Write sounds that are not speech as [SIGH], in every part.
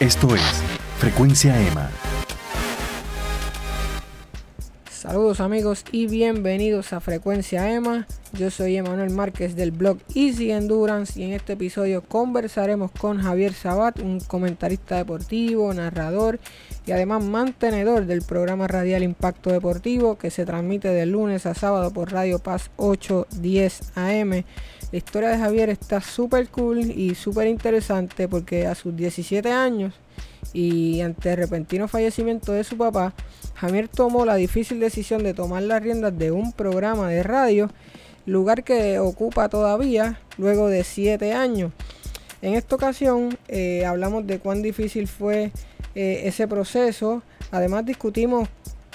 Esto es Frecuencia Emma. Saludos amigos y bienvenidos a Frecuencia Emma. Yo soy Emanuel Márquez del blog Easy Endurance y en este episodio conversaremos con Javier Sabat, un comentarista deportivo, narrador y además mantenedor del programa radial Impacto Deportivo que se transmite de lunes a sábado por Radio Paz 810 AM. La historia de Javier está súper cool y súper interesante porque a sus 17 años y ante el repentino fallecimiento de su papá, Javier tomó la difícil decisión de tomar las riendas de un programa de radio, lugar que ocupa todavía luego de 7 años. En esta ocasión eh, hablamos de cuán difícil fue eh, ese proceso, además discutimos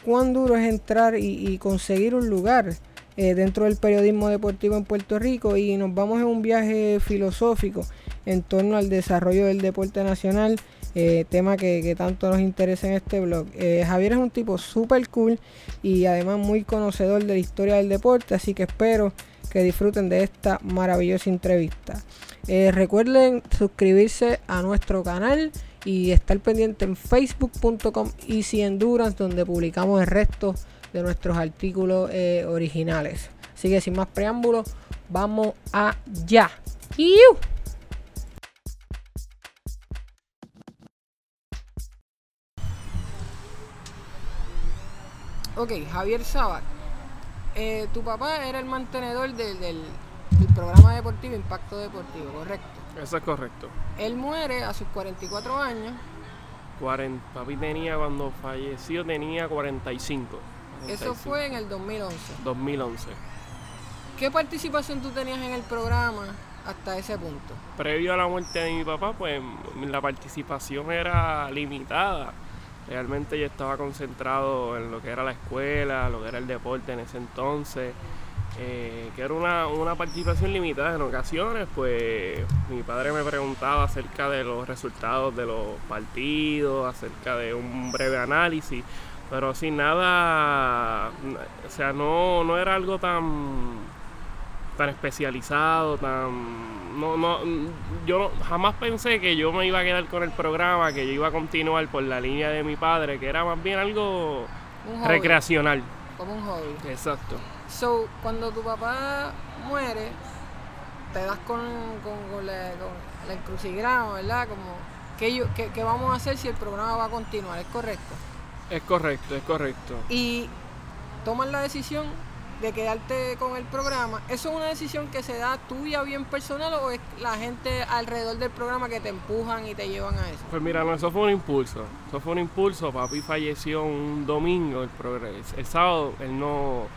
cuán duro es entrar y conseguir un lugar eh, dentro del periodismo deportivo en Puerto Rico y nos vamos en un viaje filosófico en torno al desarrollo del deporte nacional, eh, tema que, tanto nos interesa en este blog. Eh, Javier es un tipo súper cool y además muy conocedor de la historia del deporte, así que espero que disfruten de esta maravillosa entrevista. recuerden suscribirse a nuestro canal y estar pendiente en facebook.com Easy Endurance donde publicamos el resto de nuestros artículos eh, originales. Así que sin más preámbulos, vamos allá. Ok, Javier Sabat. Eh, tu papá era el mantenedor del, programa deportivo Impacto Deportivo, ¿correcto? Eso es correcto. Él muere a sus 44 años. 40, papi tenía cuando falleció tenía 45. Eso fue en el 2011. 2011. ¿Qué participación tú tenías en el programa hasta ese punto? Previo a la muerte de mi papá, pues la participación era limitada. Realmente yo estaba concentrado en lo que era la escuela, lo que era el deporte en ese entonces, eh, que era una, una participación limitada en ocasiones, pues mi padre me preguntaba acerca de los resultados de los partidos, acerca de un breve análisis, pero sin nada, o sea, no, no era algo tan tan especializado, tan no, no, yo jamás pensé que yo me iba a quedar con el programa, que yo iba a continuar por la línea de mi padre, que era más bien algo recreacional. Como un hobby. Exacto. So, cuando tu papá muere, te das con, con, la, con encrucigrama, ¿verdad? Como, ¿qué, qué, ¿qué vamos a hacer si el programa va a continuar? ¿Es correcto? Es correcto, es correcto. Y toman la decisión de quedarte con el programa. ¿Eso es una decisión que se da tuya bien personal o es la gente alrededor del programa que te empujan y te llevan a eso? Pues mira, no, eso fue un impulso. Eso fue un impulso. Papi falleció un domingo, el, el sábado él no,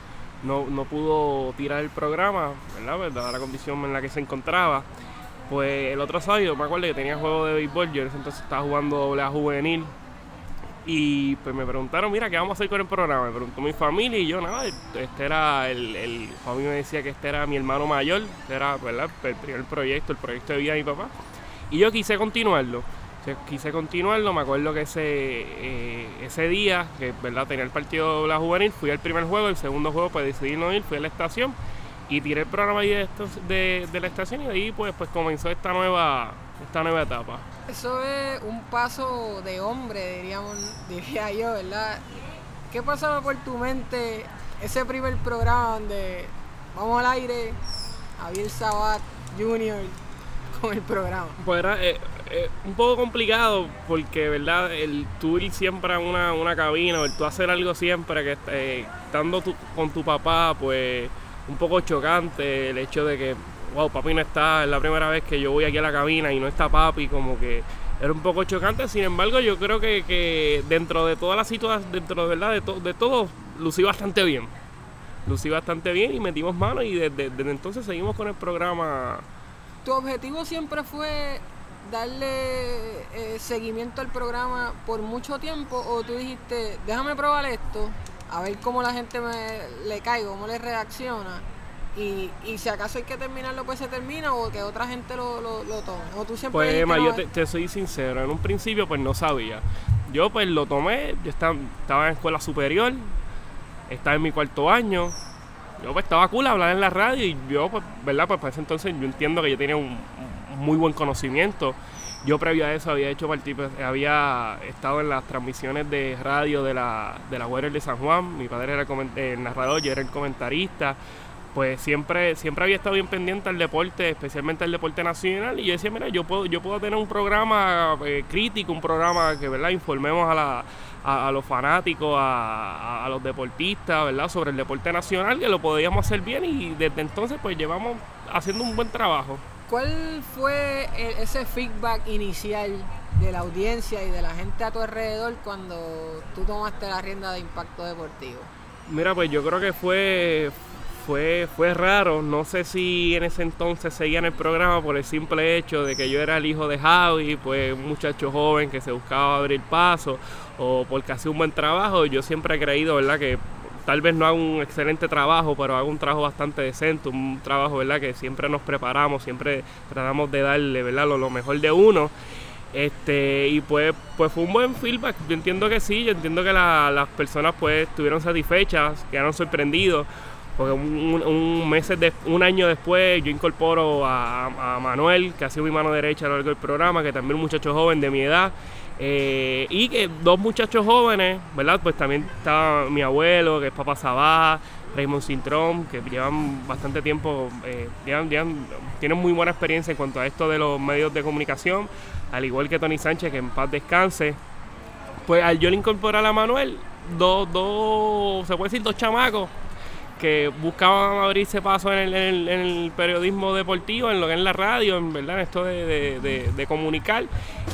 no, pudo tirar el programa, ¿verdad? ¿verdad? La condición en la que se encontraba. Pues el otro sábado, me acuerdo que tenía juego de béisbol, yo entonces estaba jugando doble A juvenil y pues me preguntaron, mira, ¿qué vamos a hacer con el programa? Me preguntó mi familia y yo, nada, este era el, el mí me decía que este era mi hermano mayor, era, ¿verdad? El primer proyecto, el proyecto de vida de mi papá. Y yo quise continuarlo. quise continuarlo, me acuerdo que ese, eh, ese día, que verdad tenía el partido de la juvenil, fui al primer juego, el segundo juego pues decidí no ir, fui a la estación y tiré el programa ahí de, de, de la estación y ahí pues, pues comenzó esta nueva, esta nueva etapa. Eso es un paso de hombre, diríamos, diría yo, ¿verdad? ¿Qué pasaba por tu mente ese primer programa donde vamos al aire, Javier Sabat Jr. con el programa? Pues era eh, eh, un poco complicado porque, ¿verdad? El tú ir siempre a una, una cabina, el tú hacer algo siempre, que eh, estando con tu papá, pues un poco chocante el hecho de que wow, papi no está, es la primera vez que yo voy aquí a la cabina y no está papi, como que era un poco chocante. Sin embargo, yo creo que, dentro de todas las situaciones, dentro de verdad, de, de todo, lucí bastante bien. Lucí bastante bien y metimos mano y desde, entonces seguimos con el programa. ¿Tu objetivo siempre fue darle eh, seguimiento al programa por mucho tiempo o tú dijiste, déjame probar esto, a ver cómo la gente me, le cae, cómo le reacciona? Y, y, si acaso hay que terminarlo, pues se termina o que otra gente lo, lo, tome. O tú siempre pues Emma, yo te, soy sincero, en un principio pues no sabía. Yo pues lo tomé, yo estaba, estaba en escuela superior, estaba en mi cuarto año. Yo pues estaba cool hablar en la radio y yo pues, ¿verdad? Pues para ese entonces yo entiendo que yo tenía un, muy buen conocimiento Yo previo a eso había hecho había estado en las transmisiones de radio de la, de la de San Juan. Mi padre era el, narrador, yo era el comentarista pues siempre siempre había estado bien pendiente al deporte, especialmente al deporte nacional y yo decía, mira, yo puedo yo puedo tener un programa eh, crítico, un programa que, ¿verdad?, informemos a la a, los fanáticos, a, los deportistas, ¿verdad? Sobre el deporte nacional, que lo podíamos hacer bien y desde entonces pues llevamos haciendo un buen trabajo. ¿Cuál fue ese feedback inicial de la audiencia y de la gente a tu alrededor cuando tú tomaste la rienda de Impacto Deportivo? Mira, pues yo creo que fue fue, fue raro. No sé si en ese entonces seguían el programa por el simple hecho de que yo era el hijo de Javi, pues un muchacho joven que se buscaba abrir paso, o porque hacía un buen trabajo. Yo siempre he creído, ¿verdad?, que tal vez no hago un excelente trabajo, pero hago un trabajo bastante decente, un trabajo, ¿verdad?, que siempre nos preparamos, siempre tratamos de darle, ¿verdad?, lo, mejor de uno. Este, y pues, pues fue un buen feedback. Yo entiendo que sí, yo entiendo que las personas pues estuvieron satisfechas, quedaron sorprendidos. Porque un, mes de, un año después yo incorporo a, Manuel, que ha sido mi mano derecha a lo largo del programa, que también es un muchacho joven de mi edad. Eh, y que dos muchachos jóvenes, ¿verdad? Pues también está mi abuelo, que es Papá Sabá, Raymond Sintrón, que llevan bastante tiempo, eh, tienen muy buena experiencia en cuanto a esto de los medios de comunicación, al igual que Tony Sánchez, que en paz descanse. Pues al yo le incorporar a Manuel, dos, dos, se puede decir dos chamacos que buscaban abrirse paso en el, periodismo deportivo, en lo que es la radio, en verdad, en esto de, comunicar.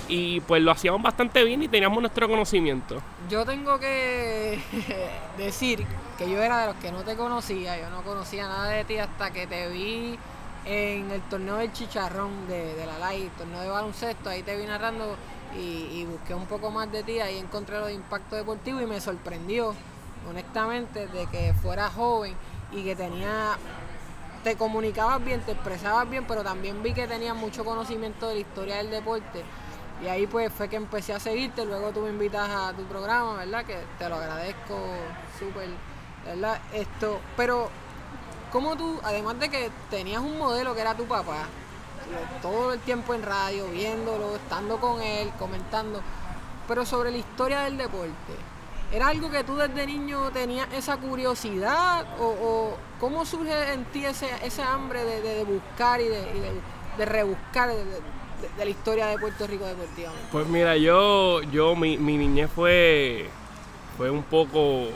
Y pues lo hacíamos bastante bien y teníamos nuestro conocimiento. Yo tengo que [LAUGHS] decir que yo era de los que no te conocía, yo no conocía nada de ti hasta que te vi en el torneo del chicharrón de, la LAI, el torneo de baloncesto, ahí te vi narrando y, y busqué un poco más de ti, ahí encontré lo de impacto deportivo y me sorprendió honestamente, de que fueras joven y que tenía, te comunicabas bien, te expresabas bien, pero también vi que tenías mucho conocimiento de la historia del deporte. Y ahí pues fue que empecé a seguirte, luego tú me invitas a tu programa, ¿verdad? Que te lo agradezco súper, ¿verdad? Esto, pero como tú, además de que tenías un modelo que era tu papá, todo el tiempo en radio, viéndolo, estando con él, comentando, pero sobre la historia del deporte, ¿Era algo que tú desde niño tenías esa curiosidad? ¿O, cómo surge en ti ese, ese hambre de, buscar y de, rebuscar de, la historia de Puerto Rico deportivamente? Pues mira, yo, yo mi, mi niñez fue, fue un poco...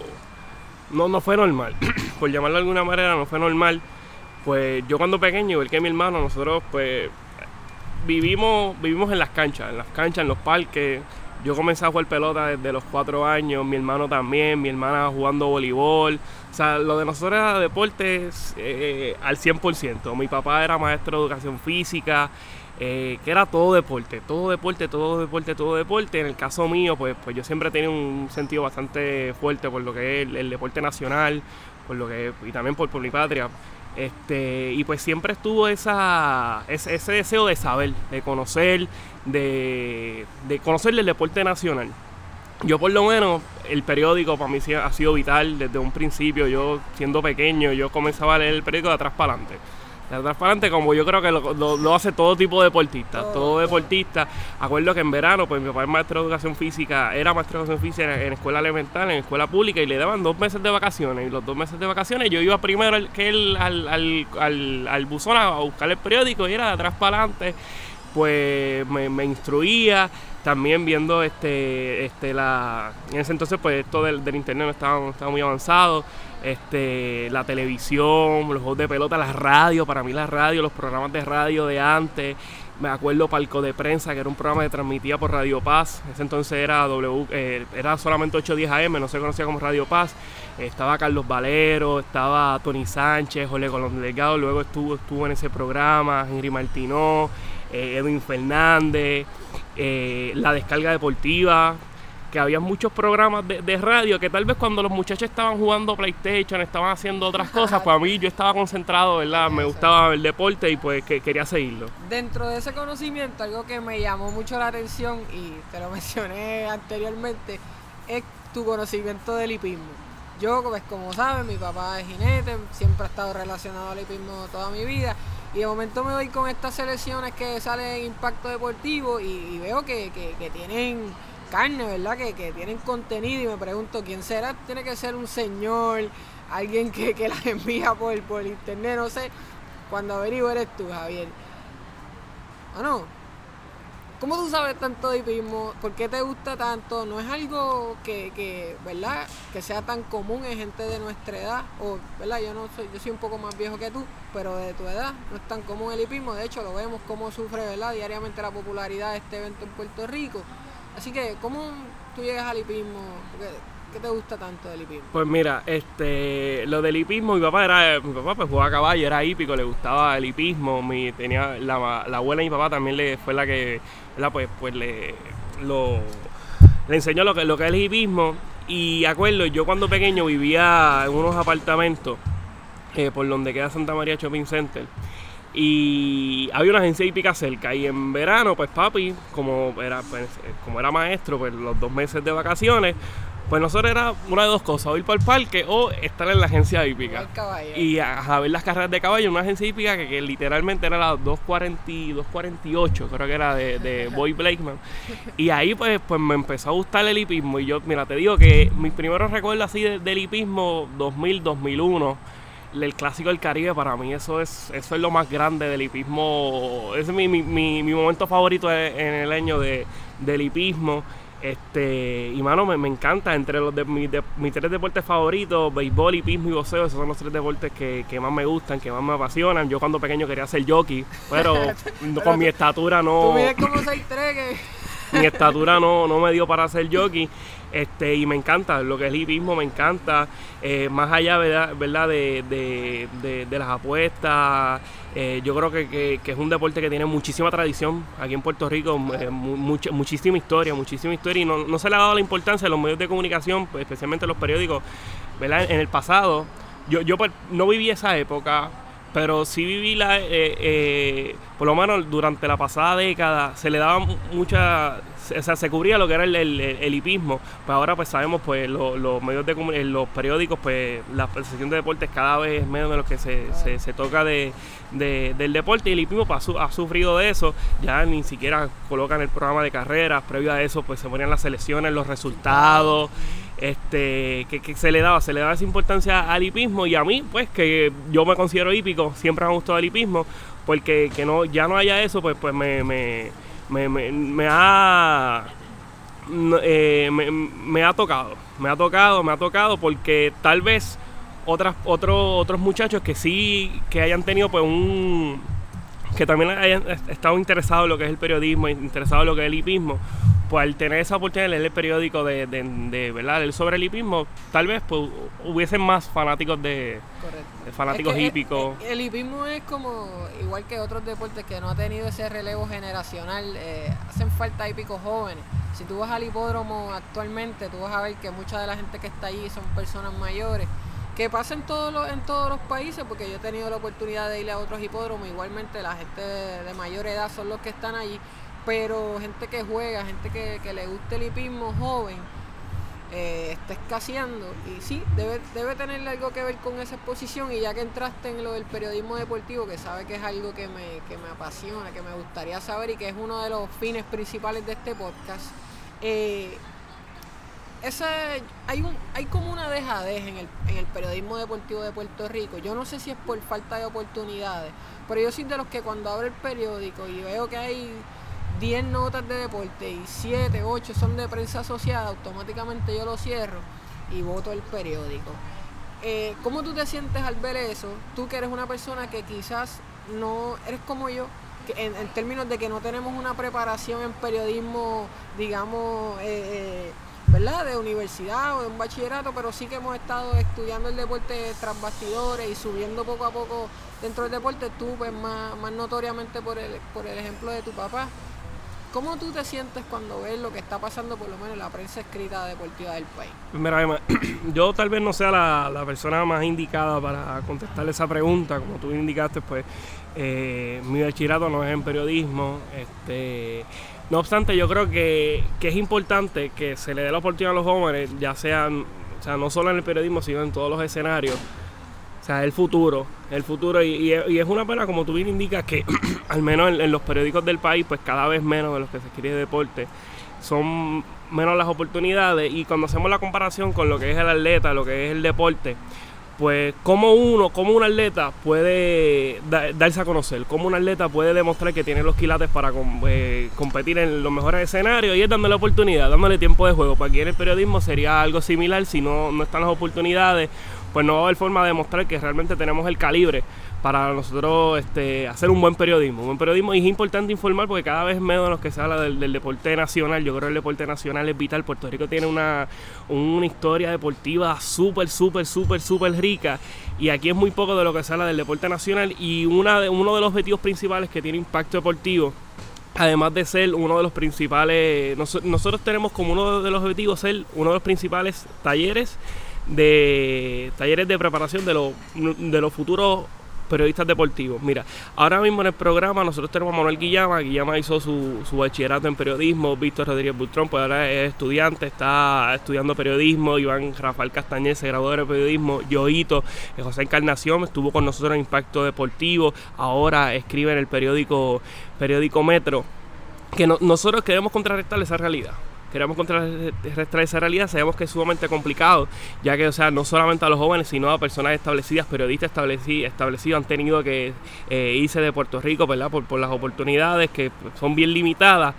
No, no fue normal, [CLEARS THROAT] por llamarlo de alguna manera, no fue normal. Pues yo cuando pequeño, igual que mi hermano, nosotros pues vivimos, vivimos en las canchas, en las canchas, en los parques yo comencé a jugar pelota desde los cuatro años, mi hermano también, mi hermana jugando voleibol. O sea, lo de nosotros era deporte eh, al 100%. Mi papá era maestro de educación física, eh, que era todo deporte, todo deporte, todo deporte, todo deporte. En el caso mío, pues, pues yo siempre tenido un sentido bastante fuerte por lo que es el, deporte nacional, por lo que y también por, por mi patria. Este, y pues siempre estuvo esa, ese, deseo de saber, de conocer, de, de conocer el deporte nacional. Yo por lo menos, el periódico para mí ha sido vital desde un principio. Yo siendo pequeño, yo comenzaba a leer el periódico de atrás para adelante de transparente como yo creo que lo, hace todo tipo de deportista. Todo deportista. Acuerdo que en verano, pues mi papá es maestro de educación física, era maestro de educación física en, escuela elemental, en escuela pública, y le daban dos meses de vacaciones. Y los dos meses de vacaciones yo iba primero que él al, al, al, buzón a buscar el periódico y era de atrás para adelante. Pues me, instruía, también viendo este este la en ese entonces pues esto del, del internet no estaba, no estaba muy avanzado este, la televisión, los juegos de pelota, la radio, para mí la radio, los programas de radio de antes. Me acuerdo Palco de Prensa, que era un programa que transmitía por Radio Paz. Ese entonces era W, eh, era solamente 810 AM, no se conocía como Radio Paz. estaba Carlos Valero, estaba Tony Sánchez, Jorge Colón Delgado, luego estuvo, estuvo en ese programa, Henry Martínez, eh, Edwin Fernández, eh, la descarga deportiva, que había muchos programas de, radio que tal vez cuando los muchachos estaban jugando PlayStation, estaban haciendo otras cosas, pues a mí yo estaba concentrado, ¿verdad? Me gustaba el deporte y pues que quería seguirlo. Dentro de ese conocimiento, algo que me llamó mucho la atención y te lo [LAUGHS] mencioné anteriormente, es tu conocimiento del hipismo. Yo, pues como sabes, mi papá es jinete, siempre ha estado relacionado al hipismo toda mi vida Y de momento me doy con estas selecciones que salen en Impacto Deportivo y, veo que, tienen carne, ¿verdad? Que, tienen contenido y me pregunto quién será. Tiene que ser un señor, alguien que, que las [LAUGHS] envía por, por internet, no sé. Cuando averiguo eres tú, Javier. ¿O no? ¿Cómo tú sabes tanto de hipismo? ¿Por qué te gusta tanto? ¿No es algo que, que, ¿verdad? Que sea tan común en gente de nuestra edad. O, ¿verdad? Yo no soy, yo soy un poco más viejo que tú, pero de tu edad no es tan común el hipismo. De hecho, lo vemos cómo sufre, ¿verdad? Diariamente la popularidad de este evento en Puerto Rico. Así que, ¿cómo tú llegas al hipismo? ¿Qué te gusta tanto del hipismo? Pues mira, este, lo del hipismo, mi papá era, mi papá pues jugaba a caballo, era hípico, le gustaba el hipismo, mi, tenía, la, la abuela de mi papá también le fue la que, Pues, pues le, lo, le enseñó lo que, lo que es el hipismo. Y acuerdo, yo cuando pequeño vivía en unos apartamentos eh, por donde queda Santa María Shopping Center. Y había una agencia hípica cerca. Y en verano, pues papi, como era, pues, como era maestro, pues los dos meses de vacaciones, pues nosotros era una de dos cosas, o ir para el parque o estar en la agencia hípica. Y a, ver las carreras de caballo una agencia hípica que, literalmente era la 240, 248, creo que era de, de [LAUGHS] Boy Blakeman. Y ahí pues, pues me empezó a gustar el hipismo. Y yo, mira, te digo que mis primeros recuerdos así del hipismo 2000, 2001 el clásico del Caribe para mí eso es eso es lo más grande del hipismo es mi, mi, mi, momento favorito en el año de, del hipismo este, y mano, me, encanta. Entre los de, mis tres deportes favoritos, béisbol, hipismo y boxeo, esos son los tres deportes que, más me gustan, que más me apasionan. Yo cuando pequeño quería ser jockey, pero, [LAUGHS] con mi estatura no. Mi estatura no, no me dio para ser jockey. Este, y me encanta, lo que es el hipismo me encanta, eh, más allá ¿verdad? De, de, de, las apuestas, eh, yo creo que, es un deporte que tiene muchísima tradición aquí en Puerto Rico, eh, muchísima historia, muchísima historia, y no, se le ha dado la importancia a los medios de comunicación, pues, especialmente los periódicos, ¿verdad? En el pasado, yo, yo pues, no viví esa época, pero sí viví la, por lo menos durante la pasada década, se le daba mucha o sea, se cubría lo que era el, el, hipismo. Pues ahora pues sabemos, pues los medios de los periódicos, pues la sección de deportes cada vez es menos de lo que se, se, toca de, del deporte y el hipismo pues, ha sufrido de eso. Ya ni siquiera colocan el programa de carreras, previo a eso pues se ponían las selecciones, los resultados este que, se le daba, se le daba esa importancia al hipismo y a mí, pues que yo me considero hípico, siempre me ha gustado el hipismo, porque que no, ya no haya eso, pues, pues me, me me, me, me ha eh, me, ha tocado, me ha tocado, me ha tocado porque tal vez otras, otros otros muchachos que sí, que hayan tenido pues un, que también hayan estado interesados en lo que es el periodismo, interesados en lo que es el hipismo, pues al tener esa oportunidad de leer el periódico de, de, ¿verdad? sobre el hipismo, tal vez pues hubiesen más fanáticos de, fanáticos hípicos. El, hipismo es como, igual que otros deportes que no ha tenido ese relevo generacional, eh, hacen falta hípicos jóvenes. Si tú vas al hipódromo actualmente, tú vas a ver que mucha de la gente que está allí son personas mayores que pasa en todos los, en todos los países, porque yo he tenido la oportunidad de ir a otros hipódromos, igualmente la gente de, mayor edad son los que están allí, pero gente que juega, gente que, le gusta el hipismo joven, eh, está escaseando y sí, debe, debe tener algo que ver con esa exposición y ya que entraste en lo del periodismo deportivo, que sabe que es algo que me, que me apasiona, que me gustaría saber y que es uno de los fines principales de este podcast, eh, hay un hay como una dejadez en el, en el periodismo deportivo de Puerto Rico. Yo no sé si es por falta de oportunidades, pero yo soy de los que cuando abro el periódico y veo que hay 10 notas de deporte y 7, 8 son de prensa asociada, automáticamente yo lo cierro y voto el periódico. Eh, ¿Cómo tú te sientes al ver eso? Tú que eres una persona que quizás no eres como yo, en, términos de que no tenemos una preparación en periodismo, digamos, eh, eh ¿verdad? De universidad o de un bachillerato, pero sí que hemos estado estudiando el deporte tras bastidores y subiendo poco a poco dentro del deporte, tú pues más, más notoriamente por el, por el ejemplo de tu papá. ¿Cómo tú te sientes cuando ves lo que está pasando por lo menos en la prensa escrita deportiva del país? Mira, Emma, [CLEARS THROAT] yo tal vez no sea la, persona más indicada para contestarle esa pregunta, como tú indicaste, pues eh, mi bachillerato no es en periodismo, este no obstante, yo creo que, es importante que se le dé la oportunidad a los jóvenes, ya sean, o sea, no solo en el periodismo, sino en todos los escenarios, O sea, el futuro, el futuro. Y, es una pena, como tú bien indicas, que [CLEARS THROAT] al menos en, los periódicos del país, pues cada vez menos de los que se escribe de deporte, son menos las oportunidades. Y cuando hacemos la comparación con lo que es el atleta, lo que es el deporte, pues como uno, como un atleta puede darse a conocer, como un atleta puede demostrar que tiene los quilates para eh, competir en los mejores escenarios y es dándole oportunidad, dándole tiempo de juego. Para aquí en el periodismo sería algo similar, si no, no están las oportunidades, pues no va a haber forma de demostrar que realmente tenemos el calibre para nosotros este, hacer un buen periodismo. Un buen periodismo y es importante informar porque cada vez menos los que se habla del, deporte nacional. Yo creo que el deporte nacional es vital. Puerto Rico tiene una, una historia deportiva súper, súper, súper, súper rica. Y aquí es muy poco de lo que se habla del deporte nacional. Y una de, uno de los objetivos principales que tiene impacto deportivo además de ser uno de los principales, nosotros tenemos como uno de los objetivos ser uno de los principales talleres de talleres de preparación de, los de los futuros periodistas deportivos. Mira, ahora mismo en el programa nosotros tenemos a Manuel Guillama. Guillama hizo su, su bachillerato en periodismo. Víctor Rodríguez Butrón, pues ahora es estudiante, está estudiando periodismo. Iván Rafael Castañez se de periodismo. Yoito, eh, José Encarnación estuvo con nosotros en Impacto Deportivo. Ahora escribe en el periódico, periódico Metro. Que nosotros queremos contrarrestar esa realidad queremos contrarrestar esa realidad, sabemos que es sumamente complicado, ya que, o sea, no solamente a los jóvenes, sino a personas establecidas, periodistas establecidos, han tenido que eh, irse de Puerto Rico, ¿verdad? Por, por las oportunidades que son bien limitadas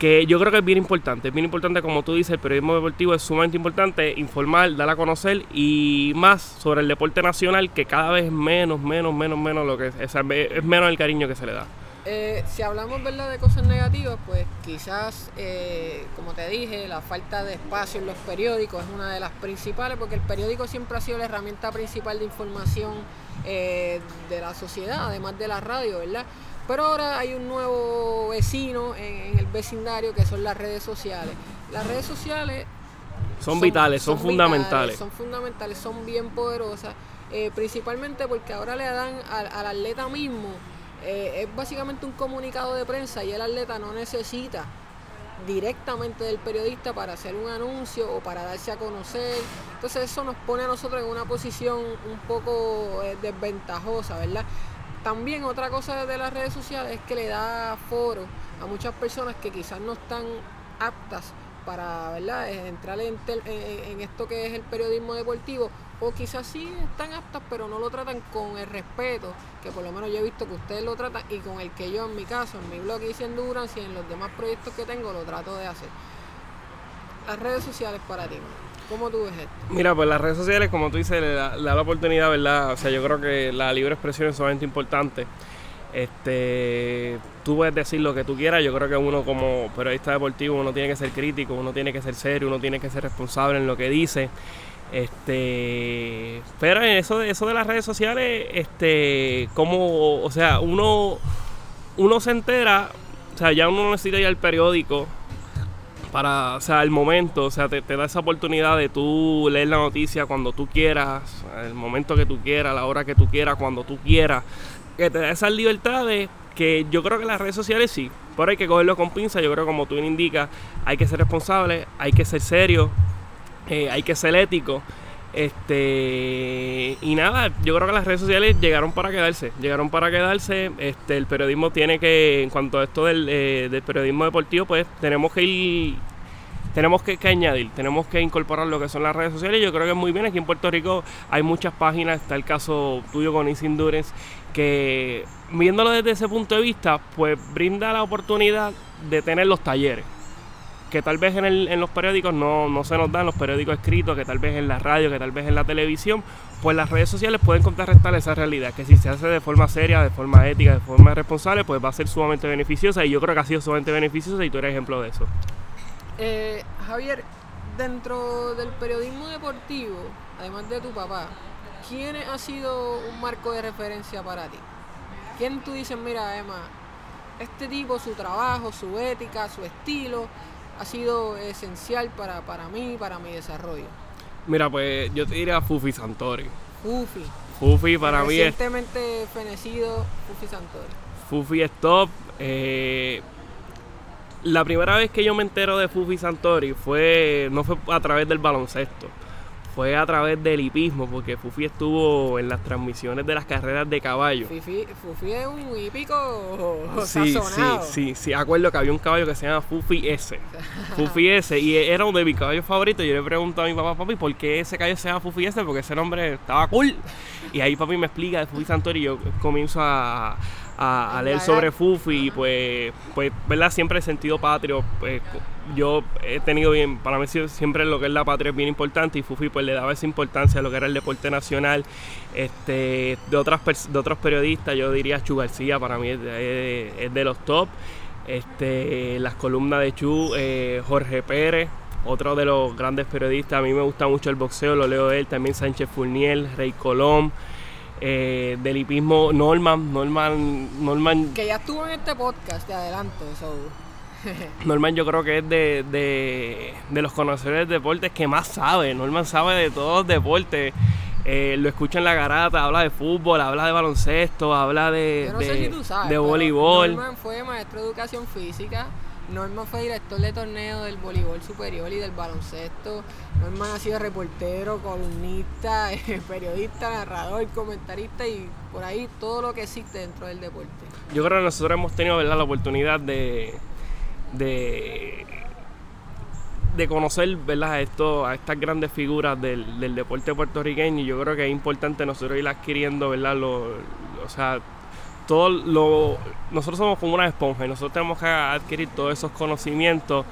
que yo creo que es bien importante, es bien importante como tú dices, el periodismo deportivo es sumamente importante, informar, dar a conocer y más sobre el deporte nacional que cada vez menos, menos, menos, menos lo que es, es menos el cariño que se le da. Eh, si hablamos ¿verdad? de cosas negativas, pues quizás, eh, como te dije, la falta de espacio en los periódicos es una de las principales, porque el periódico siempre ha sido la herramienta principal de información eh, de la sociedad, además de la radio, ¿verdad? Pero ahora hay un nuevo vecino en, el vecindario que son las redes sociales. Las redes sociales son, vitales, son, fundamentales. son fundamentales, son bien poderosas, principalmente porque ahora le dan al atleta mismo eh, es básicamente un comunicado de prensa y el atleta no necesita directamente del periodista para hacer un anuncio o para darse a conocer. Entonces eso nos pone a nosotros en una posición un poco eh, desventajosa, ¿verdad? También otra cosa de las redes sociales es que le da foro a muchas personas que quizás no están aptas para ¿verdad? entrar en, en, esto que es el periodismo deportivo o quizás sí están aptas pero no lo tratan con el respeto que por lo menos yo he visto que ustedes lo tratan y con el que yo en mi caso, en mi blog hice Endurance y en los demás proyectos que tengo lo trato de hacer. Las redes sociales para ti, ¿cómo tú ves esto? Mira, pues las redes sociales, como tú dices, le da, la oportunidad, ¿verdad? O sea, yo creo que la libre expresión es sumamente importante. Este, tú puedes decir lo que tú quieras, yo creo que uno como periodista deportivo uno tiene que ser crítico, uno tiene que ser serio, uno tiene que ser responsable en lo que dice. Este, pero en eso de eso de las redes sociales, este, como, o sea, uno uno se entera, o sea, ya uno no necesita ir al periódico para, o sea, el momento, o sea, te, da esa oportunidad de tú leer la noticia cuando tú quieras, el momento que tú quieras, la hora que tú quieras, cuando tú quieras que te da esas libertades que yo creo que las redes sociales sí, pero hay que cogerlo con pinza, yo creo como tú bien indicas, hay que ser responsable, hay que ser serio, eh, hay que ser ético. Este y nada, yo creo que las redes sociales llegaron para quedarse, llegaron para quedarse. Este, el periodismo tiene que, en cuanto a esto del, eh, del periodismo deportivo, pues tenemos que ir tenemos que, añadir, tenemos que incorporar lo que son las redes sociales. Yo creo que es muy bien. Aquí en Puerto Rico hay muchas páginas, está el caso tuyo con Easy Endurance, que viéndolo desde ese punto de vista, pues brinda la oportunidad de tener los talleres. Que tal vez en, el, en los periódicos no, no se nos dan, los periódicos escritos, que tal vez en la radio, que tal vez en la televisión, pues las redes sociales pueden contrarrestar esa realidad, que si se hace de forma seria, de forma ética, de forma responsable, pues va a ser sumamente beneficiosa y yo creo que ha sido sumamente beneficiosa y tú eres ejemplo de eso. Eh, Javier, dentro del periodismo deportivo, además de tu papá, ¿quién ha sido un marco de referencia para ti? ¿Quién tú dices, mira, Emma, este tipo, su trabajo, su ética, su estilo, ha sido esencial para, para mí, para mi desarrollo? Mira, pues yo te diría Fufi Santori. Fufi. Fufi para mí es... Recientemente fenecido Fufi Santori. Fufi es top. Eh, la primera vez que yo me entero de Fufi Santori fue no fue a través del baloncesto. Fue a través del hipismo, porque Fufi estuvo en las transmisiones de las carreras de caballo. Fufi es un hípico Sí, sí, sí, sí, acuerdo que había un caballo que se llama Fufi S. [LAUGHS] Fufi S, y era uno de mis caballos favoritos. Yo le pregunto a mi papá, papi, ¿por qué ese caballo se llama Fufi S? Porque ese nombre estaba cool. Y ahí papi me explica de Fufi Santori y yo comienzo a, a, a leer sobre Fufi y pues, pues, ¿verdad? Siempre he sentido patrio. Pues, yo he tenido bien, para mí sie- siempre lo que es la patria es bien importante y Fufi pues le daba esa importancia a lo que era el deporte nacional. Este, de, otras de otros periodistas, yo diría Chu García, para mí es de, es de los top. Este, las columnas de Chu, eh, Jorge Pérez, otro de los grandes periodistas. A mí me gusta mucho el boxeo, lo leo de él. También Sánchez Fournier, Rey Colón. Eh, del hipismo Norman, Norman, Norman, Que ya estuvo en este podcast de adelanto, so. [LAUGHS] Norman yo creo que es de, de, de los conocedores de deportes que más sabe. Norman sabe de todos los deportes. Eh, lo escucha en la garata, habla de fútbol, habla de baloncesto, habla de, Yo no de, sé si tú sabes. de voleibol. Norman fue maestro de educación física. Norman fue director de torneo del voleibol superior y del baloncesto. Norman ha sido reportero, columnista, [LAUGHS] periodista, narrador, comentarista y por ahí todo lo que existe dentro del deporte. Yo creo que nosotros hemos tenido ¿verdad? la oportunidad de, de, de conocer ¿verdad? A, esto, a estas grandes figuras del, del deporte puertorriqueño y yo creo que es importante nosotros ir adquiriendo, ¿verdad? Lo- o sea, todo lo, nosotros somos como una esponja y nosotros tenemos que adquirir todos esos conocimientos,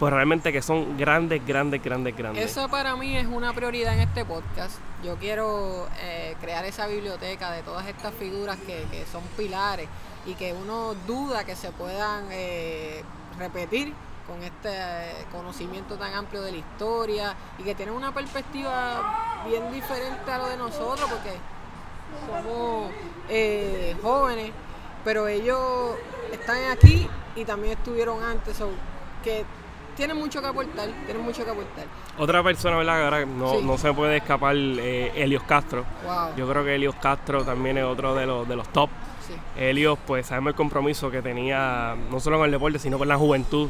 pues realmente que son grandes, grandes, grandes, grandes. Eso para mí es una prioridad en este podcast. Yo quiero eh, crear esa biblioteca de todas estas figuras que, que son pilares y que uno duda que se puedan eh, repetir con este eh, conocimiento tan amplio de la historia y que tienen una perspectiva bien diferente a lo de nosotros porque somos eh, jóvenes, pero ellos están aquí y también estuvieron antes, so, que tienen mucho que aportar, tienen mucho que aportar. Otra persona, ¿verdad? Que ahora no, Sí. no se puede escapar, eh, Helios Castro. Wow. Yo creo que Helios Castro también es otro de los, de los top. sí. Helios, pues sabemos el compromiso que tenía no solo con el deporte, sino con la juventud.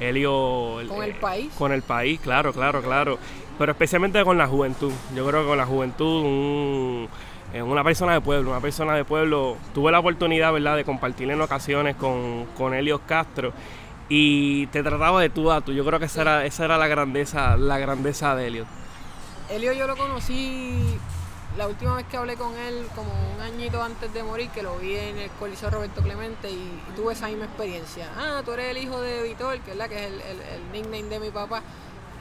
Helios... Con el eh, país. Con el país, claro, claro, claro. Pero especialmente con la juventud. Yo creo que con la juventud, un- eh, una persona de pueblo, una persona de pueblo. Tuve la oportunidad, ¿verdad?, de compartir en ocasiones con, con Helios Castro. Y te trataba de tú a tú. Yo creo que esa era, esa era la grandeza, la grandeza de Helios. Elio yo lo conocí la última vez que hablé con él, como un añito antes de morir, que lo vi en el Coliseo Roberto Clemente y, tuve esa misma experiencia. Ah, tú eres el hijo de Vitor, que es, que es el- el nickname de mi papá.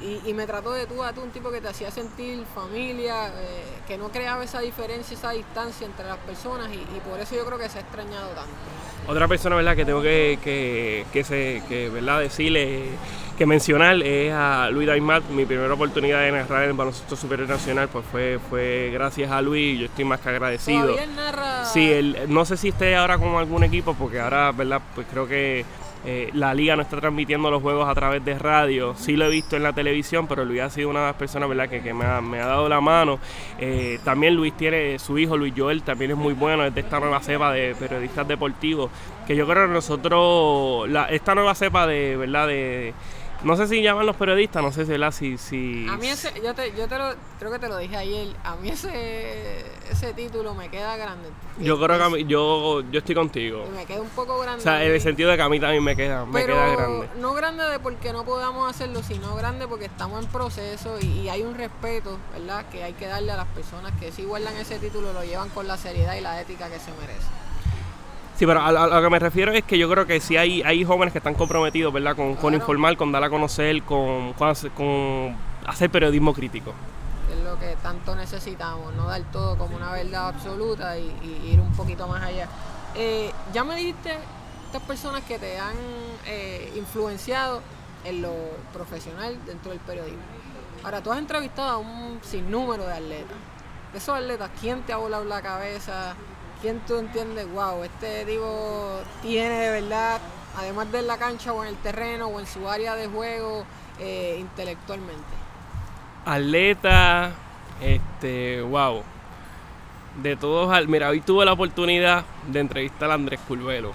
Y, y me trató de tú a tú, un tipo que te hacía sentir familia, eh, que no creaba esa diferencia, esa distancia entre las personas y, y por eso yo creo que se ha extrañado tanto. Otra persona, ¿verdad?, que tengo que, que, que, se, que ¿verdad? decirle, que mencionar es a Luis Daimat. Mi primera oportunidad de narrar en el baloncesto superior nacional, pues fue, fue gracias a Luis. Yo estoy más que agradecido. Él narra... Sí, él, no sé si esté ahora con algún equipo, porque ahora, ¿verdad? Pues creo que eh, la liga no está transmitiendo los juegos a través de radio. Sí lo he visto en la televisión, pero Luis ha sido una de las personas, ¿verdad? Que, que me, ha, me ha dado la mano. Eh, también Luis tiene su hijo, Luis Joel, también es muy bueno, es de esta nueva cepa de periodistas deportivos. Que yo creo que nosotros, esta nueva cepa de, ¿verdad? De, no sé si llaman los periodistas, no sé si, ¿verdad? Si, si, A mí ese, yo, te, yo te lo, creo que te lo dije ayer, a mí ese, ese título me queda grande. yo creo que a mí- yo, yo estoy contigo. Y me queda un poco grande. O sea, en el sentido de que a mí también me queda, me queda grande. no grande de porque no podamos hacerlo, sino grande porque estamos en proceso y, y hay un respeto, ¿verdad? Que hay que darle a las personas que si guardan ese título lo llevan con la seriedad y la ética que se merece. Sí, pero a, lo que me refiero es que yo creo que sí hay, hay jóvenes que están comprometidos, ¿verdad? Con, con Claro. informar, con dar a conocer, con, con, hacer- con hacer periodismo crítico. es lo que tanto necesitamos, no dar todo como una verdad absoluta y, y ir un poquito más allá. Eh, ya me dijiste estas personas que te han eh, influenciado en lo profesional dentro del periodismo. Ahora, tú has entrevistado a un sinnúmero de atletas. De esos atletas, ¿quién te ha volado la cabeza? ¿Quién tú entiendes? Wow, este tipo tiene de verdad, además de en la cancha o en el terreno o en su área de juego, eh, intelectualmente. Atleta, este, wow. De todos, mira, hoy tuve la oportunidad de entrevistar a Andrés Curvelo.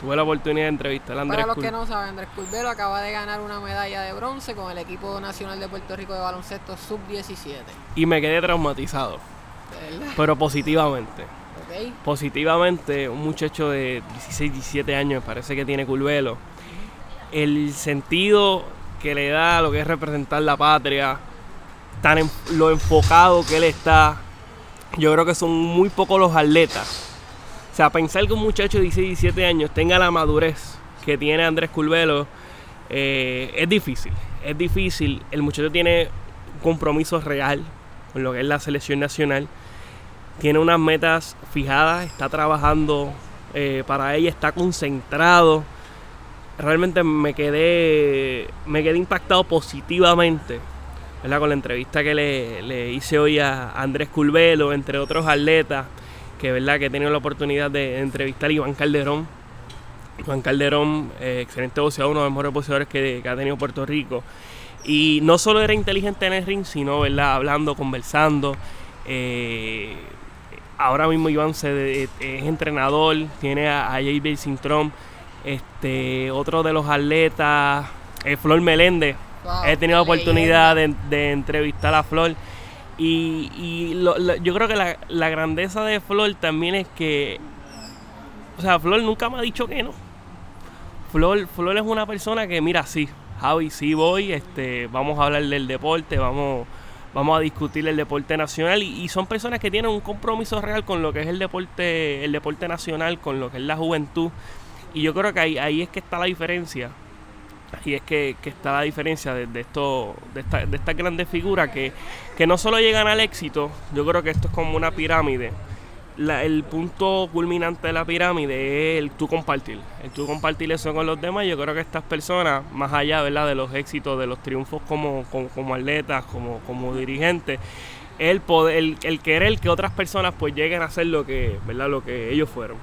tuve la oportunidad de entrevistar a Andrés Para los que no saben, Andrés Curbelo acaba de ganar una medalla de bronce con el equipo nacional de Puerto Rico de baloncesto sub-17. y me quedé traumatizado, ¿Verdad? pero positivamente. Positivamente, un muchacho de 16, 17 años, parece que tiene Culvelo, el sentido que le da lo que es representar la patria, tan lo enfocado que él está, yo creo que son muy pocos los atletas. O sea, pensar que un muchacho de 16, 17 años tenga la madurez que tiene Andrés Culvelo eh, es difícil. Es difícil. El muchacho tiene compromiso real con lo que es la selección nacional. Tiene unas metas fijadas, está trabajando eh, para ella, está concentrado. Realmente me quedé, me quedé impactado positivamente ¿verdad? con la entrevista que le, le hice hoy a Andrés Culvelo, entre otros atletas, que, ¿verdad? que he tenido la oportunidad de entrevistar a Iván Calderón. Iván Calderón, eh, excelente boxeador, uno de los mejores boxeadores que, que ha tenido Puerto Rico. Y no solo era inteligente en el ring, sino ¿verdad? hablando, conversando. Eh, ahora mismo Iván se de- es entrenador, tiene a, a J.B. Sintrom, este, otro de los atletas, eh, Flor Meléndez. Wow, He tenido la oportunidad de, de entrevistar a Flor. Y, y lo- lo- yo creo que la, la grandeza de Flor también es que. O sea, Flor nunca me ha dicho que no. Flor, Flor es una persona que, mira, sí, Javi, sí voy, este, vamos a hablar del deporte, vamos, vamos a discutir el deporte nacional. Y, son personas que tienen un compromiso real con lo que es el deporte, el deporte nacional, con lo que es la juventud. Y yo creo que ahí, ahí es que está la diferencia. Y es que, que está la diferencia de, de esto, de, esta, de estas grandes figuras que, que no solo llegan al éxito, yo creo que esto es como una pirámide. El punto culminante de la pirámide es el tú compartir. El tú compartir eso con los demás. Yo creo que estas personas, más allá de los éxitos, de los triunfos como, como, atletas, como, como dirigentes, el, poder, el, el querer que otras personas pues lleguen a ser lo que, ¿verdad? lo que ellos fueron.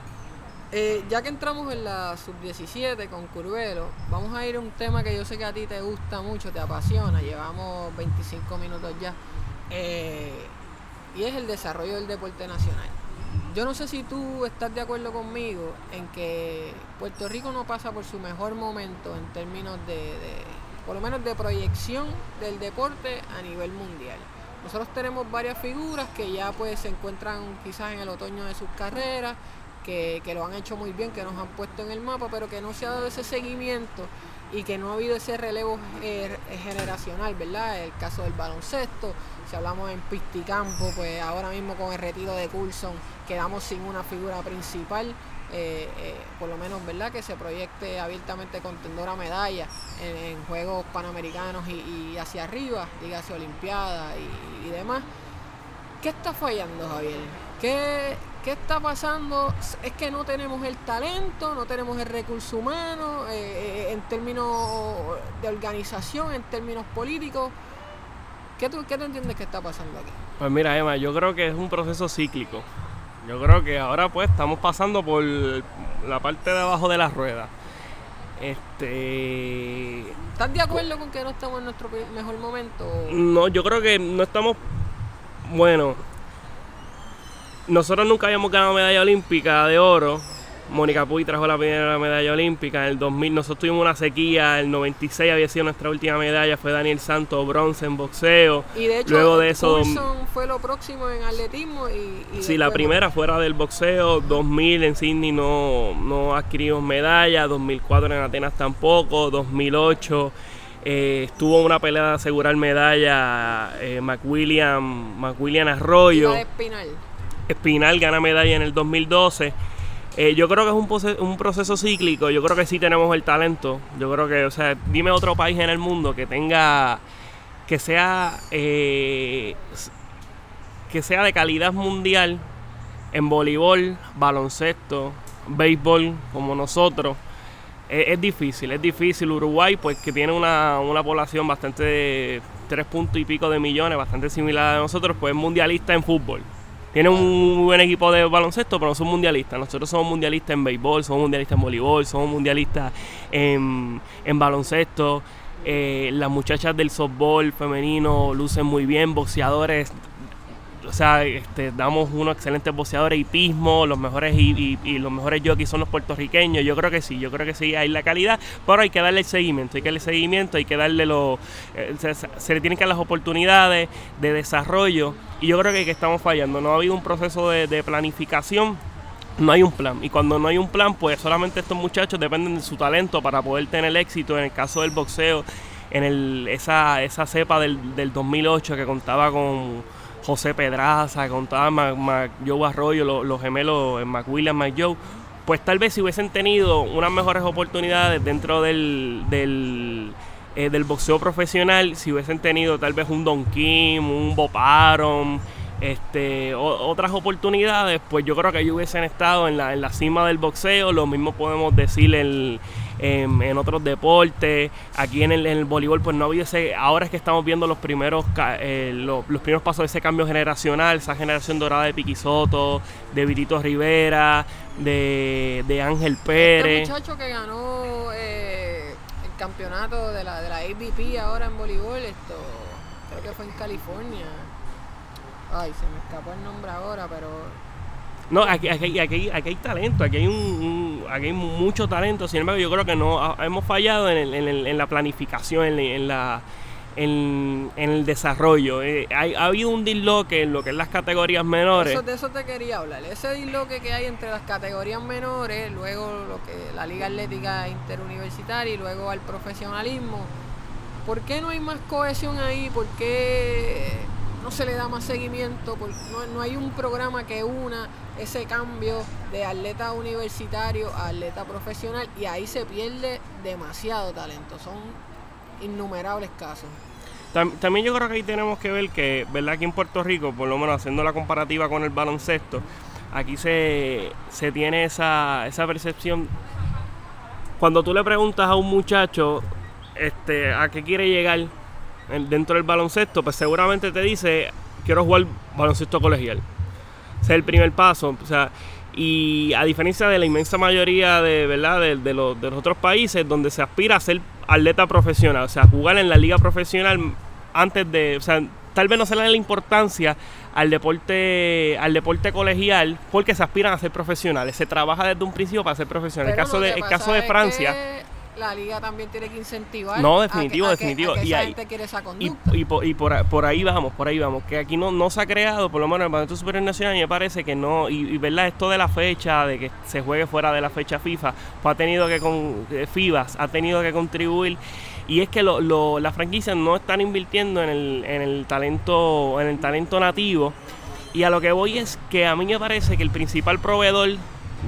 Eh, ya que entramos en la sub-17 con Curvelo, vamos a ir a un tema que yo sé que a ti te gusta mucho, te apasiona. Llevamos 25 minutos ya. Eh, y es el desarrollo del deporte nacional. Yo no sé si tú estás de acuerdo conmigo en que Puerto Rico no pasa por su mejor momento en términos de, por lo menos de proyección del deporte a nivel mundial. Nosotros tenemos varias figuras que ya pues se encuentran quizás en el otoño de sus carreras, que, que lo han hecho muy bien, que nos han puesto en el mapa, pero que no se ha dado ese seguimiento y que no ha habido ese relevo eh, generacional, ¿verdad? El caso del baloncesto, si hablamos en Pisticampo, pues ahora mismo con el retiro de Coulson quedamos sin una figura principal, eh, eh, por lo menos, ¿verdad? Que se proyecte abiertamente contendora medalla en, en Juegos Panamericanos y, hacia arriba, dígase Olimpiadas y, y demás. ¿Qué está fallando, Javier? ¿Qué, ¿Qué está pasando? Es que no tenemos el talento, no tenemos el recurso humano, eh, eh, en términos de organización, en términos políticos. ¿Qué tú, ¿Qué tú entiendes que está pasando aquí? Pues mira, Emma, yo creo que es un proceso cíclico. Yo creo que ahora pues estamos pasando por la parte de abajo de la rueda. Este ¿Estás de acuerdo con que no estamos en nuestro mejor momento? no, yo creo que no estamos bueno. Nosotros nunca habíamos ganado medalla olímpica de oro. Mónica Puy trajo la primera medalla olímpica en el 2000. Nosotros tuvimos una sequía. El 96 había sido nuestra última medalla. Fue Daniel Santos, bronce en boxeo. Y de hecho, Luego de eso, Coulson fue lo próximo en atletismo y, y Sí, la primera fuera del boxeo, 2000 en Sydney no, no adquirimos medalla, 2004 en Atenas tampoco, 2008 eh, estuvo una pelea de asegurar medalla eh, McWilliam, McWilliam y Arroyo, la de Espinal. Espinal gana medalla en el 2012. Eh, yo creo que es un, proce- un proceso cíclico, yo creo que sí tenemos el talento, yo creo que, o sea, dime otro país en el mundo que tenga, que sea, eh, que sea de calidad mundial en voleibol, baloncesto, béisbol, como nosotros. Es, es difícil, es difícil. Uruguay, pues que tiene una, una población bastante de tres puntos y pico de millones, bastante similar a nosotros, pues es mundialista en fútbol. Tiene un buen equipo de baloncesto, pero no son mundialistas. Nosotros somos mundialistas en béisbol, somos mundialistas en voleibol, somos mundialistas en, en baloncesto. Eh, las muchachas del softball femenino lucen muy bien, boxeadores o sea, este, damos unos excelentes boxeadores hipismo, los mejores y, los mejores jockeys son los puertorriqueños. Yo creo que sí, yo creo que sí hay la calidad, pero hay que darle el seguimiento, hay que darle seguimiento, hay que darle los, eh, se, le tienen que dar las oportunidades de desarrollo y yo creo que, que estamos fallando. No ha habido un proceso de, planificación no hay un plan. Y cuando no hay un plan, pues solamente estos muchachos dependen de su talento para poder tener éxito. En el caso del boxeo, en el, esa, esa cepa del, del 2008 que contaba con José Pedraza, contaba Mac, Joe Arroyo, los, gemelos McWilliam, McJoe, pues tal vez si hubiesen tenido unas mejores oportunidades dentro del, del, eh, del boxeo profesional, si hubiesen tenido tal vez un Don Kim, un Bob este, otras oportunidades, pues yo creo que ellos hubiesen estado en la, en la cima del boxeo. Lo mismo podemos decir en, en, otros deportes. Aquí en el, en el, voleibol, pues no había ese. Ahora es que estamos viendo los primeros, eh, los, primeros pasos de ese cambio generacional, esa generación dorada de Piquisoto, de Virito Rivera, de, de Ángel este Pérez. Este muchacho que ganó eh, el campeonato de la, de la ABP ahora en voleibol, esto creo que fue en California. Ay, se me escapó el nombre ahora, pero no, aquí, aquí, aquí, aquí hay talento, aquí hay, un, aquí hay mucho talento. Sin embargo, yo creo que no hemos fallado en, en, la planificación, en, la, en, el desarrollo. Eh, ha habido un disloque en lo que es las categorías menores. Eso, de eso te quería hablar. Ese disloque que hay entre las categorías menores, luego lo que la Liga Atlética Interuniversitaria y luego al profesionalismo. ¿Por qué no hay más cohesión ahí? ¿Por qué no se le da más seguimiento? No, no hay un programa que una ese cambio de atleta universitario a atleta profesional y ahí se pierde demasiado talento. Son innumerables casos. También yo creo que ahí tenemos que ver que, ¿verdad? Aquí en Puerto Rico, por lo menos haciendo la comparativa con el baloncesto, aquí se, se tiene esa, esa percepción. Cuando tú le preguntas a un muchacho este, a qué quiere llegar dentro del baloncesto, pues seguramente te dice, quiero jugar baloncesto colegial es el primer paso. O sea, y a diferencia de la inmensa mayoría de, ¿verdad? De, los, otros países donde se aspira a ser atleta profesional, o sea, jugar en la liga profesional antes de, o sea, tal vez no se le dé la importancia al deporte al deporte colegial porque se aspiran a ser profesionales, se trabaja desde un principio para ser profesional. el caso de el caso de Francia la liga también tiene que incentivar. No, definitivo, definitivo. y, ahí, y, por, por, ahí vamos, por ahí vamos. Que aquí no, no se ha creado, por lo menos el Parlamento Superior Nacional, me parece que no. Y, verdad, esto de la fecha, de que se juegue fuera de la fecha FIFA, pues ha tenido que. Con, eh, FIBAS ha tenido que contribuir. Y es que lo, lo, las franquicias no están invirtiendo en el, en el talento en el talento nativo. Y a lo que voy es que a mí me parece que el principal proveedor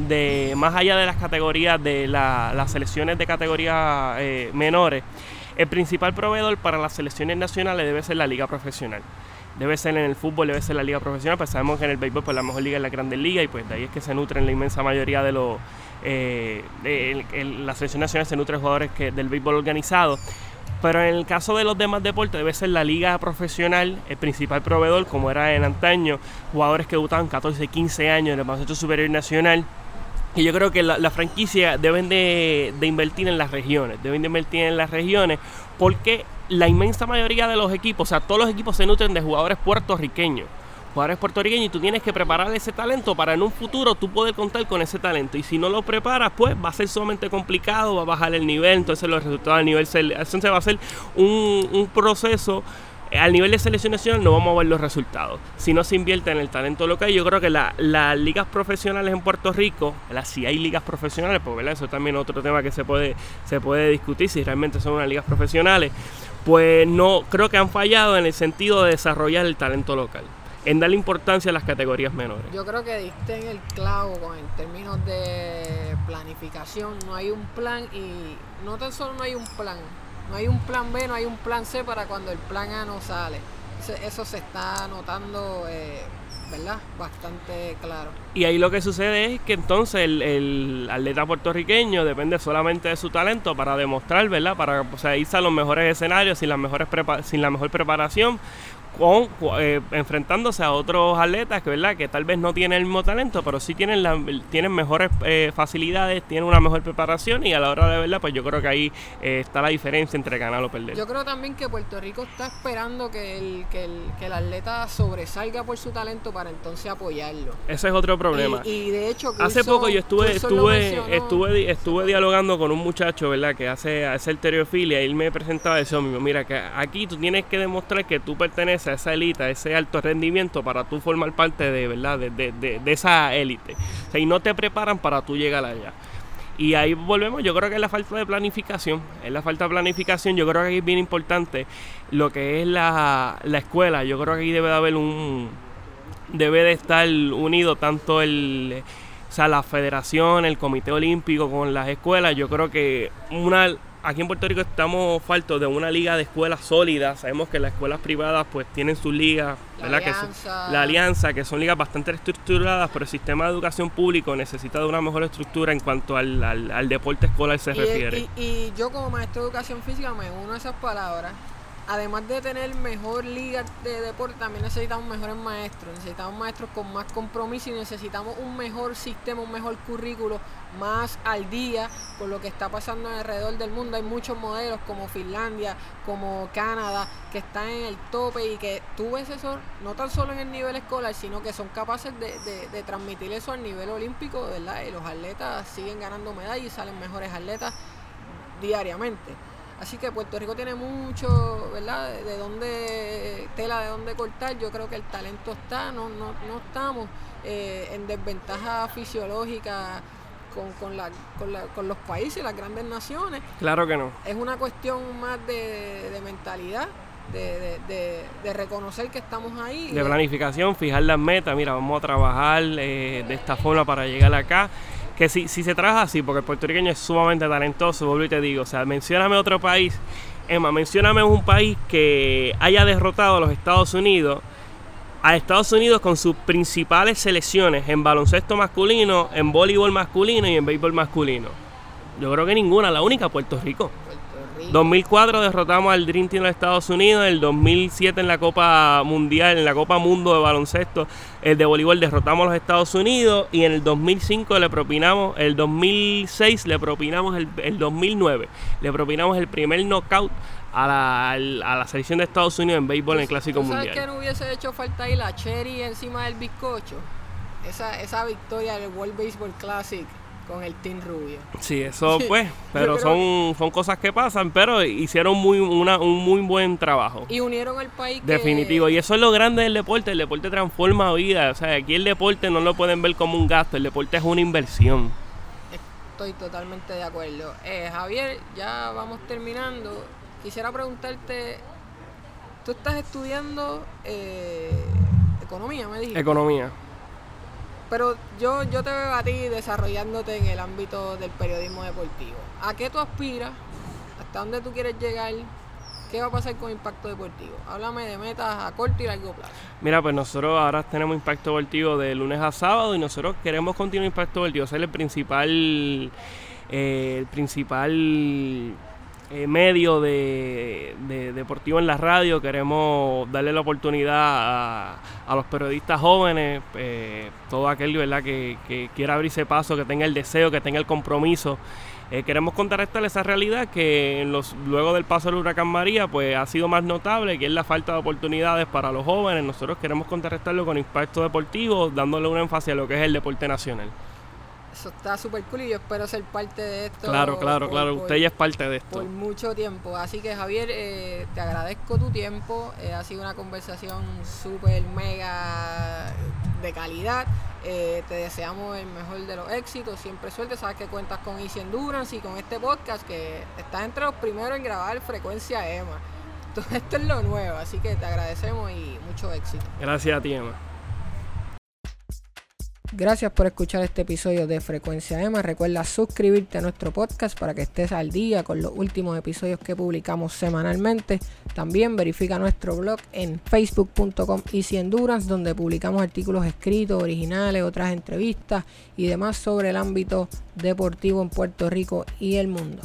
de más allá de las categorías de las selecciones de categorías eh, menores, el principal proveedor para las selecciones nacionales debe ser la liga profesional. Debe ser en el fútbol, debe ser la liga profesional, pues sabemos que en el béisbol pues la mejor liga es la Grandes Ligas y pues de ahí es que se nutren la inmensa mayoría de los... Eh, la selección nacional se nutre de jugadores que, del béisbol organizado. Pero en el caso de los demás deportes debe ser la liga profesional el principal proveedor, como era en antaño, jugadores que debutaban 14, 15 años en el baloncesto superior nacional y yo creo que la, franquicia deben de, invertir en las regiones, deben de invertir en las regiones porque la inmensa mayoría de los equipos, o sea, todos los equipos se nutren de jugadores puertorriqueños. Jugadores puertorriqueños y tú tienes que preparar ese talento para en un futuro tú poder contar con ese talento. Y si no lo preparas, pues va a ser sumamente complicado, va a bajar el nivel, entonces los resultados del nivel, entonces va a ser un proceso al nivel de selección nacional no vamos a ver los resultados. Si no se invierte en el talento local, yo creo que las ligas profesionales en Puerto Rico, si hay ligas profesionales, ¿verdad? eso también es otro tema que se puede, se puede discutir si realmente son unas ligas profesionales, pues no creo que han fallado en el sentido de desarrollar el talento local en darle importancia a las categorías menores. Yo creo que diste en el clavo con en términos de planificación, no hay un plan y no tan solo no hay un plan, no hay un plan B, no hay un plan C para cuando el plan A no sale. Eso, se está notando, eh, ¿verdad? Bastante claro. Y ahí lo que sucede es que entonces el, atleta puertorriqueño depende solamente de su talento para demostrar, ¿verdad? Para o sea, irse a los mejores escenarios sin, las mejores sin la mejor preparación con, eh, enfrentándose a otros atletas que, ¿verdad? que tal vez no tienen el mismo talento, pero sí tienen, la, tienen mejores eh, facilidades, tienen una mejor preparación y a la hora de verdad, pues yo creo que ahí eh, está la diferencia entre ganar o perder. Yo creo también que Puerto Rico está esperando que el, que el, que el atleta sobresalga por su talento para entonces apoyarlo. Ese es otro problema. Y, de hecho, hace poco yo estuve, estuve, estuve, estuve dialogando con un muchacho, ¿verdad? Que hace, hace el y él me presentaba eso mismo. Mira, que aquí tú tienes que demostrar que tú perteneces esa élite, a ese alto rendimiento para tú formar parte de, ¿verdad? De, de, de, esa élite. O sea, y no te preparan para tú llegar allá. Y ahí volvemos, yo creo que es la falta de planificación, es la falta de planificación, yo creo que es bien importante lo que es la, la escuela, yo creo que ahí debe de haber un, debe de estar unido tanto el, o sea, la federación, el comité olímpico con las escuelas, yo creo que una aquí en Puerto Rico estamos faltos de una liga de escuelas sólidas. Sabemos que las escuelas privadas pues tienen sus ligas, la ¿verdad? Alianza. Que la alianza, que son ligas bastante estructuradas, pero el sistema de educación público necesita de una mejor estructura en cuanto al, al, al deporte escolar se y, refiere. Y, y, yo como maestro de educación física me uno a esas palabras además de tener mejor liga de deporte, también necesitamos mejores maestros. Necesitamos maestros con más compromiso y necesitamos un mejor sistema, un mejor currículo, más al día con lo que está pasando alrededor del mundo. Hay muchos modelos como Finlandia, como Canadá, que están en el tope y que tú ves eso no tan solo en el nivel escolar, sino que son capaces de, de, transmitir eso al nivel olímpico, ¿verdad? Y los atletas siguen ganando medallas y salen mejores atletas diariamente. Así que Puerto Rico tiene mucho, ¿verdad? De dónde, tela de dónde cortar. Yo creo que el talento está, no, no, no estamos eh, en desventaja fisiológica con, con, la, con, la, con los países, las grandes naciones. Claro que no. Es una cuestión más de, de mentalidad. De, de, de, reconocer que estamos ahí. De planificación, fijar las metas, mira, vamos a trabajar eh, de esta forma para llegar acá que si, si se trabaja así, porque el puertorriqueño es sumamente talentoso, vuelvo y te digo, o sea, mencióname otro país, Emma, mencióname un país que haya derrotado a los Estados Unidos, a Estados Unidos con sus principales selecciones en baloncesto masculino, en voleibol masculino y en béisbol masculino. Yo creo que ninguna, la única Puerto Rico. Puerto 2004 derrotamos al Dream Team de Estados Unidos, en el 2007 en la Copa Mundial, en la Copa Mundo de baloncesto, el de voleibol derrotamos a los Estados Unidos y en el 2005 le propinamos, el 2006 le propinamos, el, el 2009 le propinamos el primer knockout a la, a la selección de Estados Unidos en béisbol en el Clásico ¿Tú sabes Mundial. que no hubiese hecho falta ahí la cherry encima del bizcocho? Esa, esa victoria del World Baseball Classic con el Team Rubio. Sí, eso pues, pero son, son cosas que pasan, pero hicieron muy, una, un muy buen trabajo. Y unieron al país. que- Definitivo, y eso es lo grande del deporte, el deporte transforma vidas, o sea, aquí el deporte no lo pueden ver como un gasto, el deporte es una inversión. Estoy totalmente de acuerdo. Eh, Javier, ya vamos terminando. Quisiera preguntarte, tú estás estudiando eh, economía, me dijiste. Economía. Pero yo, yo te veo a ti desarrollándote en el ámbito del periodismo deportivo. ¿A qué tú aspiras? ¿Hasta dónde tú quieres llegar? ¿Qué va a pasar con Impacto Deportivo? Háblame de metas a corto y largo plazo. Mira, pues nosotros ahora tenemos Impacto Deportivo de lunes a sábado y nosotros queremos continuar Impacto Deportivo, ser el principal, eh, el principal eh, medio de, de- deportivo en la radio. Queremos darle la oportunidad a, los periodistas jóvenes, eh, todo aquel. Que, quiera abrirse paso, que tenga el deseo, que tenga el compromiso. Eh, queremos contrarrestar esa realidad que luego del paso del huracán María pues ha sido más notable, que es la falta de oportunidades para los jóvenes. Nosotros queremos contrarrestarlo con impacto deportivo, dándole un énfasis a lo que es el deporte nacional. Eso está súper cool y yo espero ser parte de esto. Claro, claro, por- claro. por- Usted ya es parte de por esto. mucho tiempo. Así que Javier, eh, te agradezco tu tiempo. Eh, ha sido una conversación súper mega de calidad. Eh, te deseamos el mejor de los éxitos. Siempre suerte. Sabes que cuentas con Easy Endurance y con este podcast que estás entre los primeros en grabar Frecuencia EMA. [LAUGHS] Todo esto es lo nuevo. Así que te agradecemos y mucho éxito. Gracias a ti, Emma. Gracias por escuchar este episodio de Frecuencia EMA. Recuerda suscribirte a nuestro podcast para que estés al día con los últimos episodios que publicamos semanalmente. También verifica nuestro blog en facebook.com Easy Endurance, donde publicamos artículos escritos, originales, otras entrevistas y demás sobre el ámbito deportivo en Puerto Rico y el mundo.